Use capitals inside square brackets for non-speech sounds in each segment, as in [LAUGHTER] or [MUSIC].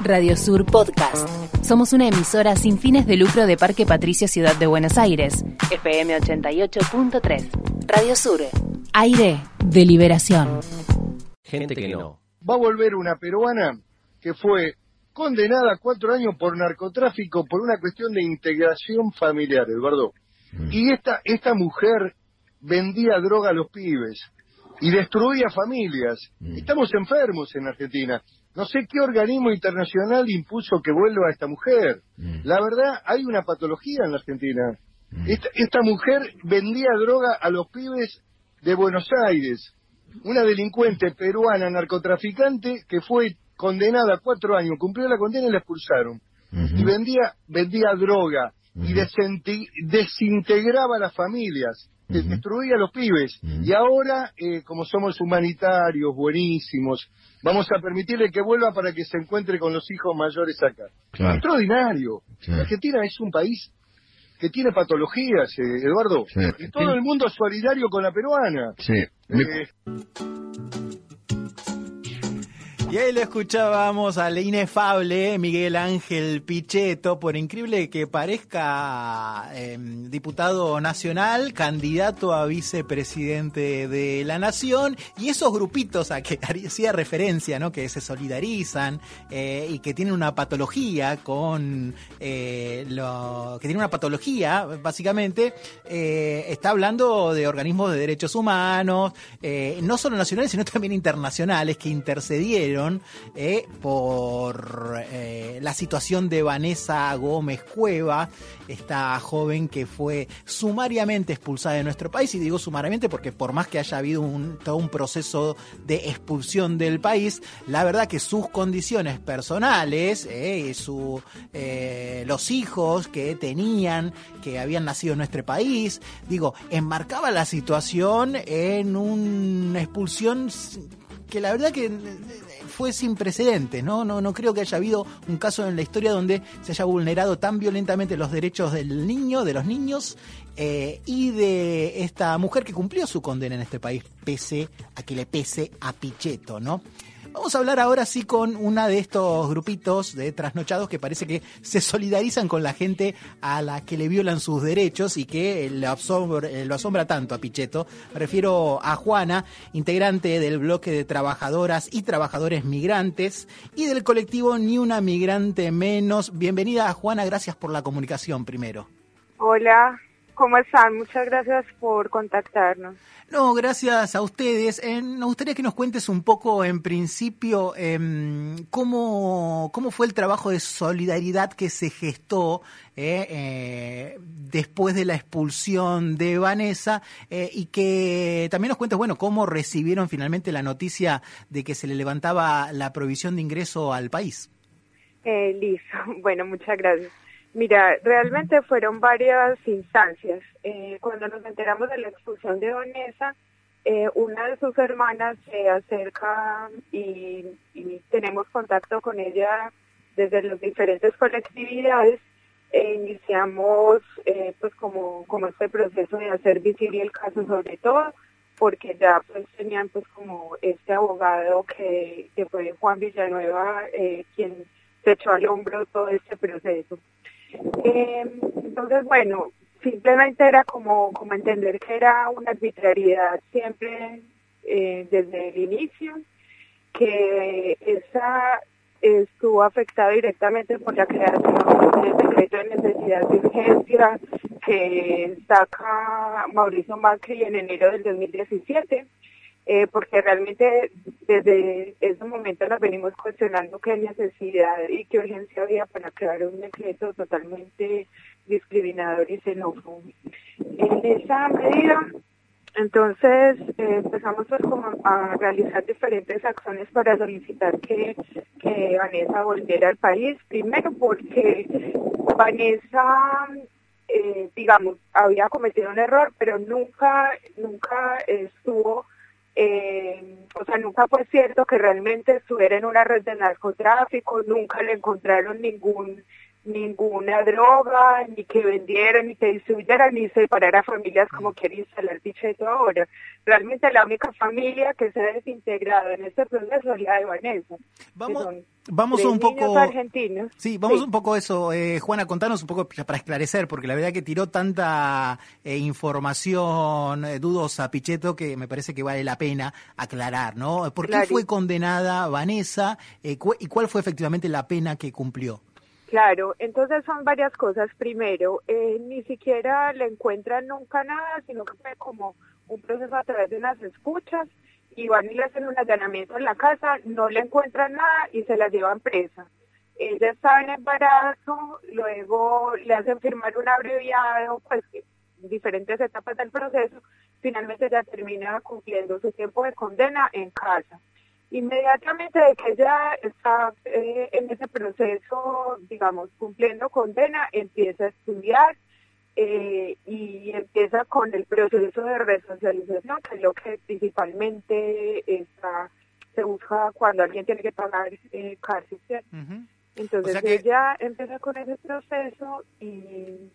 Radio Sur Podcast. Somos una emisora sin fines de lucro de Parque Patricio Ciudad de Buenos Aires. FM 88.3. Radio Sur. Aire de liberación. Gente que no. Va a volver una peruana que fue condenada a cuatro años por narcotráfico por una cuestión de integración familiar, Eduardo. Y esta, esta mujer vendía droga a los pibes y destruía familias. Estamos enfermos en Argentina. No sé qué organismo internacional impuso que vuelva a esta mujer. La verdad, hay una patología en la Argentina. Esta, esta mujer vendía droga a los pibes de Buenos Aires. Una delincuente peruana narcotraficante que fue condenada a cuatro años, cumplió la condena y la expulsaron. Y vendía, vendía droga y desintegraba a las familias, de- destruía a los pibes. Y ahora, eh, como somos humanitarios, buenísimos, vamos a permitirle que vuelva para que se encuentre con los hijos mayores acá. Claro. Extraordinario. Claro. Argentina es un país que tiene patologías, eh, Eduardo. Sí. Y todo el mundo solidario con la peruana. Sí. Me- Eh, Y ahí lo escuchábamos al inefable Miguel Ángel Pichetto, por increíble que parezca eh, diputado nacional, candidato a vicepresidente de la nación, y esos grupitos a que [LAUGHS] hacía referencia, ¿no? que se solidarizan eh, y que tienen una patología con eh, lo que tiene una patología, básicamente, eh, está hablando de organismos de derechos humanos, no solo nacionales, sino también internacionales, que intercedieron eh, por eh, la situación de Vanessa Gómez Cueva, esta joven que fue sumariamente expulsada de nuestro país, y digo sumariamente porque por más que haya habido todo un proceso de expulsión del país, la verdad que sus condiciones personales, eh, eh, los hijos que tenían, que habían nacido en nuestro país, digo, enmarcaba la situación en una expulsión que la verdad que fue sin precedentes, ¿no? No, no creo que haya habido un caso en la historia donde se haya vulnerado tan violentamente los derechos del niño, de los niños, eh, y de esta mujer que cumplió su condena en este país, pese a que le pese a Pichetto, ¿no? Vamos a hablar ahora sí con una de estos grupitos de trasnochados que parece que se solidarizan con la gente a la que le violan sus derechos y que le asombra- eh, lo asombra tanto a Pichetto. Me refiero a Juana, integrante del bloque de trabajadoras y trabajadores migrantes y del colectivo Ni una migrante menos. Bienvenida Juana, gracias por la comunicación primero. Hola, ¿cómo están? Muchas gracias por contactarnos. No, gracias a ustedes. Eh, nos gustaría que nos cuentes un poco, en principio, em, cómo, cómo fue el trabajo de solidaridad que se gestó eh, eh, después de la expulsión de Vanessa eh, y que también nos cuentes, bueno, cómo recibieron finalmente la noticia de que se le levantaba la provisión de ingreso al país. Eh, listo, [LAUGHS] bueno, muchas gracias. Mira, realmente fueron varias instancias. Eh, cuando nos enteramos de la expulsión de Vanessa, eh, una de sus hermanas se acerca y, tenemos contacto con ella desde las diferentes colectividades e iniciamos eh, pues como, este proceso de hacer visible el caso sobre todo porque ya pues tenían pues como este abogado que, fue Juan Villanueva quien se echó al hombro todo este proceso. Eh, entonces, bueno, simplemente era como, como entender que era una arbitrariedad siempre eh, desde el inicio, que esa estuvo afectada directamente por la creación del decreto de necesidad de urgencia que saca Mauricio Macri en enero del 2017 eh, porque realmente desde ese momento nos venimos cuestionando qué necesidad y qué urgencia había para crear un decreto totalmente discriminador y xenófobo. En esa medida, entonces eh, empezamos pues como a realizar diferentes acciones para solicitar que, que Vanessa volviera al país, primero porque Vanessa eh, digamos, había cometido un error, pero nunca, nunca estuvo eh, o sea, nunca fue cierto que realmente estuviera en una red de narcotráfico, nunca le encontraron ningún ninguna droga, ni que vendieran, ni que distribuyeran, ni separar a familias como quiere instalar Pichetto ahora. Realmente la única familia que se ha desintegrado en este proceso es la de Vanessa. Vamos, vamos un poco... argentinos. Sí, vamos un poco eso. Eh, Juana, contanos un poco para esclarecer, porque la verdad que tiró tanta eh, información eh, dudosa Pichetto que me parece que vale la pena aclarar, ¿no? ¿Por qué fue condenada Vanessa y cuál fue efectivamente la pena que cumplió? Claro, entonces son varias cosas. Primero, eh, ni siquiera le encuentran nunca nada, sino que fue como un proceso a través de unas escuchas y van y le hacen un allanamiento en la casa, no le encuentran nada y se la llevan presa. Ella estaba en embarazo, luego le hacen firmar un abreviado, pues diferentes etapas del proceso, finalmente ya termina cumpliendo su tiempo de condena en casa. Inmediatamente de que ella está eh, en ese proceso, digamos, cumpliendo condena, empieza a estudiar eh, y empieza con el proceso de resocialización, que es lo que principalmente está, se busca cuando alguien tiene que pagar eh, cárcel. Entonces ella empieza con ese proceso y,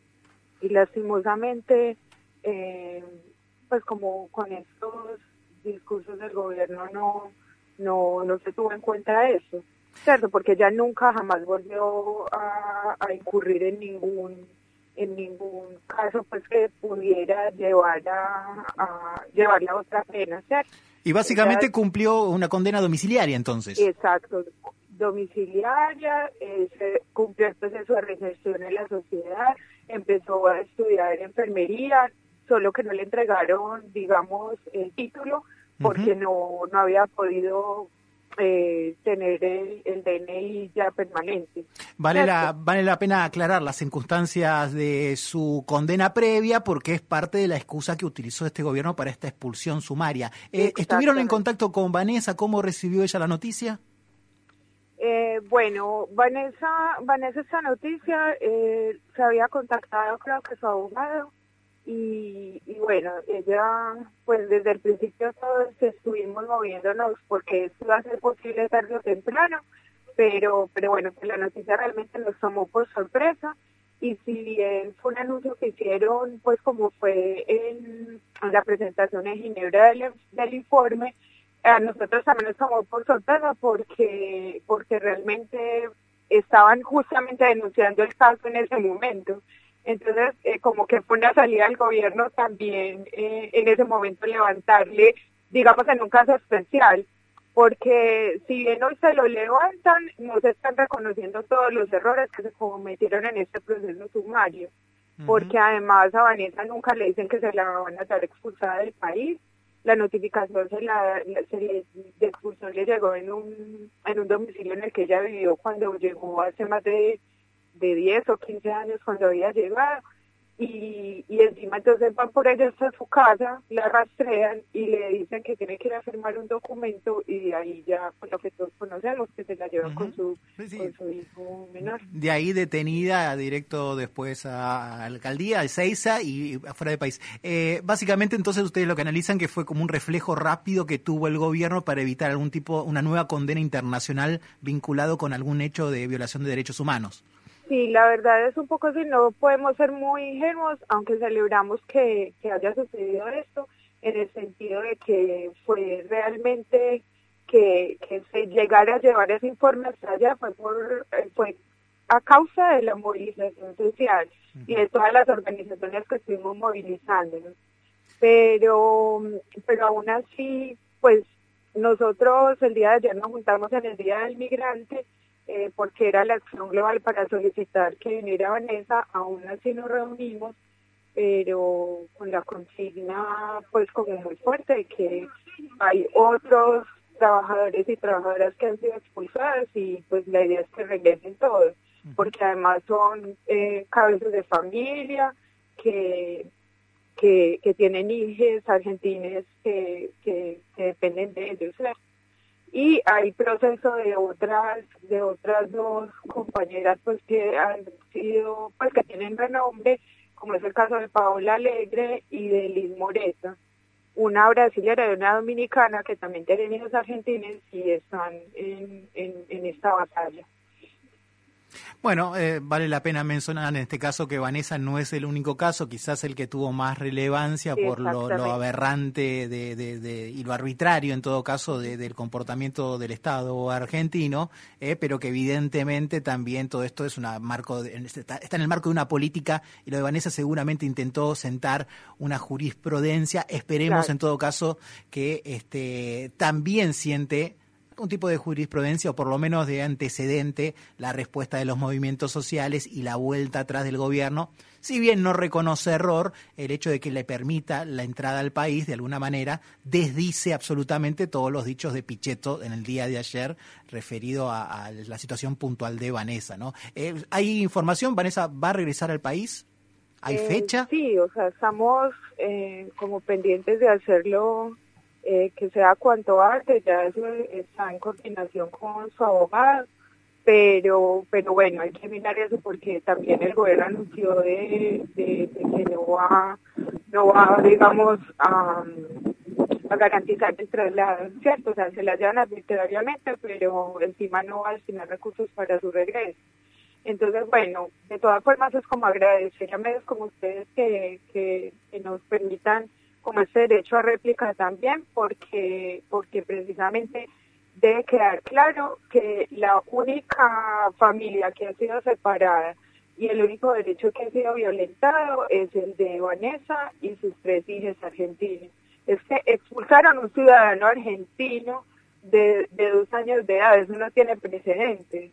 y lastimosamente, eh, pues como con estos discursos del gobierno no no, no se tuvo en cuenta eso, ¿cierto? Porque ella nunca jamás volvió a, incurrir en ningún en ningún caso pues que pudiera llevar a, a llevarla a otra pena, ¿cierto? Y básicamente cumplió una condena domiciliaria entonces. Exacto, domiciliaria, eh, cumplió el proceso de reinserción en la sociedad, empezó a estudiar enfermería, solo que no le entregaron, digamos, el título, porque no, no había podido eh, tener el, el, DNI ya permanente. Vale la, vale la pena aclarar las circunstancias de su condena previa porque es parte de la excusa que utilizó este gobierno para esta expulsión sumaria. Eh, ¿Estuvieron en contacto con Vanessa? ¿Cómo recibió ella la noticia? Eh, bueno, Vanessa, Vanessa esta noticia eh, se había contactado creo que su abogado y, bueno, ella, pues desde el principio todos estuvimos moviéndonos porque esto iba a ser posible tarde o temprano, pero, pero bueno, pues la noticia realmente nos tomó por sorpresa y si bien fue un anuncio que hicieron, pues como fue en, la presentación en Ginebra del, del, informe, a nosotros también nos tomó por sorpresa porque, porque realmente estaban justamente denunciando el caso en ese momento. Entonces, eh, como que fue una salida del gobierno también eh, en ese momento levantarle, digamos, en un caso especial, porque si bien hoy se lo levantan, no se están reconociendo todos los errores que se cometieron en este proceso sumario, porque además a Vanessa nunca le dicen que se la van a estar expulsada del país, la notificación se la, de expulsión le llegó en un, en un domicilio en el que ella vivió cuando llegó hace más de de 10 o 15 años cuando había llegado y, y encima entonces van por ella hasta su casa, la rastrean y le dicen que tiene que ir a firmar un documento y de ahí ya, por lo que todos conocemos, que se la llevan con, su, con su hijo menor. De ahí detenida directo después a, alcaldía, a Seiza y afuera del país. Eh, básicamente entonces ustedes lo que analizan que fue como un reflejo rápido que tuvo el gobierno para evitar algún tipo, una nueva condena internacional vinculado con algún hecho de violación de derechos humanos. Sí, la verdad es un poco así, no podemos ser muy ingenuos, aunque celebramos que, haya sucedido esto, en el sentido de que fue realmente que, se llegara a llevar ese informe hasta allá fue por eh, fue a causa de la movilización social y de todas las organizaciones que estuvimos movilizando. Pero, pero aún así, pues nosotros el día de ayer nos juntamos en el Día del Migrante eh, porque era la acción global para solicitar que viniera Vanessa, aún así nos reunimos, pero con la consigna pues como muy fuerte de que hay otros trabajadores y trabajadoras que han sido expulsados y pues la idea es que regresen todos, porque además son eh, cabezas de familia que, que, tienen hijos argentines que, que, dependen de ellos y hay proceso de otras de otras dos compañeras pues que han sido pues que tienen renombre como es el caso de Paola Alegre y de Liz Moreta. Una brasileña y una dominicana que también tienen hijos argentinos y están en, en, esta batalla Bueno, eh, vale la pena mencionar en este caso que Vanessa no es el único caso, quizás el que tuvo más relevancia por lo, aberrante de, y lo arbitrario en todo caso del comportamiento del Estado argentino, eh, pero que evidentemente también todo esto es una marco está, en el marco de una política y lo de Vanessa seguramente intentó sentar una jurisprudencia. Esperemos en todo caso que este, también siente un tipo de jurisprudencia o por lo menos de antecedente la respuesta de los movimientos sociales y la vuelta atrás del gobierno, si bien no reconoce error, el hecho de que le permita la entrada al país de alguna manera desdice absolutamente todos los dichos de Pichetto en el día de ayer referido a, la situación puntual de Vanessa. ¿no? Eh, ¿Hay información? ¿Vanessa va a regresar al país? ¿Hay eh, fecha? Sí, o sea, estamos eh, como pendientes de hacerlo eh, que sea cuanto antes, ya eso está en coordinación con su abogado, pero pero bueno, hay que mirar eso porque también el gobierno anunció de, que no va, no va digamos, a, garantizar el traslado, ¿cierto? O sea, se la llevan arbitrariamente, pero encima no va a destinar recursos para su regreso. Entonces, bueno, de todas formas es como agradecer a medios como ustedes que, que nos permitan como ese derecho a réplica también, porque, porque precisamente debe quedar claro que la única familia que ha sido separada y el único derecho que ha sido violentado es el de Vanessa y sus tres hijas argentinas. Es que expulsaron a un ciudadano argentino de, de dos años de edad, eso no tiene precedentes.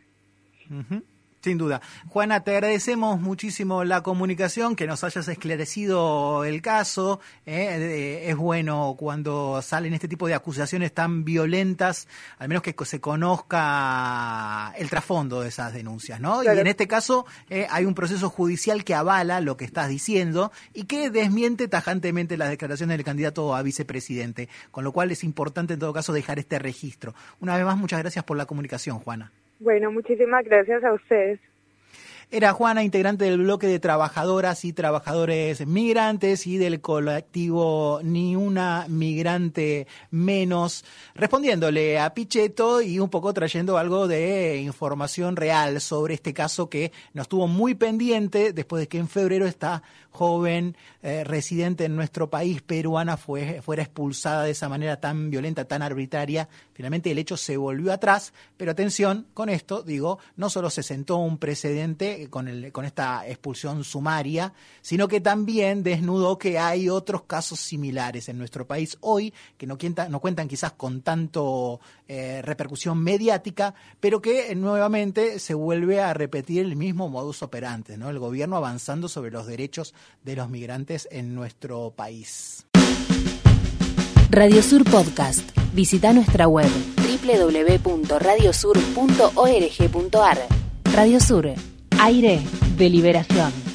Sin duda. Juana, te agradecemos muchísimo la comunicación, que nos hayas esclarecido el caso. ¿eh? es bueno cuando salen este tipo de acusaciones tan violentas, al menos que se conozca el trasfondo de esas denuncias, ¿no? Y en este caso eh, hay un proceso judicial que avala lo que estás diciendo y que desmiente tajantemente las declaraciones del candidato a vicepresidente, con lo cual es importante en todo caso dejar este registro. Una vez más, muchas gracias por la comunicación, Juana. Bueno, muchísimas gracias a ustedes. Era Juana, integrante del bloque de trabajadoras y trabajadores migrantes y del colectivo Ni una migrante menos, respondiéndole a Pichetto y un poco trayendo algo de información real sobre este caso que nos tuvo muy pendiente después de que en febrero esta joven eh, residente en nuestro país peruana fue, fuera expulsada de esa manera tan violenta, tan arbitraria. Finalmente el hecho se volvió atrás, pero atención con esto, digo, no solo se sentó un precedente, con, esta expulsión sumaria, sino que también desnudó que hay otros casos similares en nuestro país hoy que no, cuentan quizás con tanto eh, repercusión mediática, pero que nuevamente se vuelve a repetir el mismo modus operandi, ¿no? El gobierno avanzando sobre los derechos de los migrantes en nuestro país. Radio Sur Podcast. Visita nuestra web www.radiosur.org.ar. Radio Sur Aire de liberación.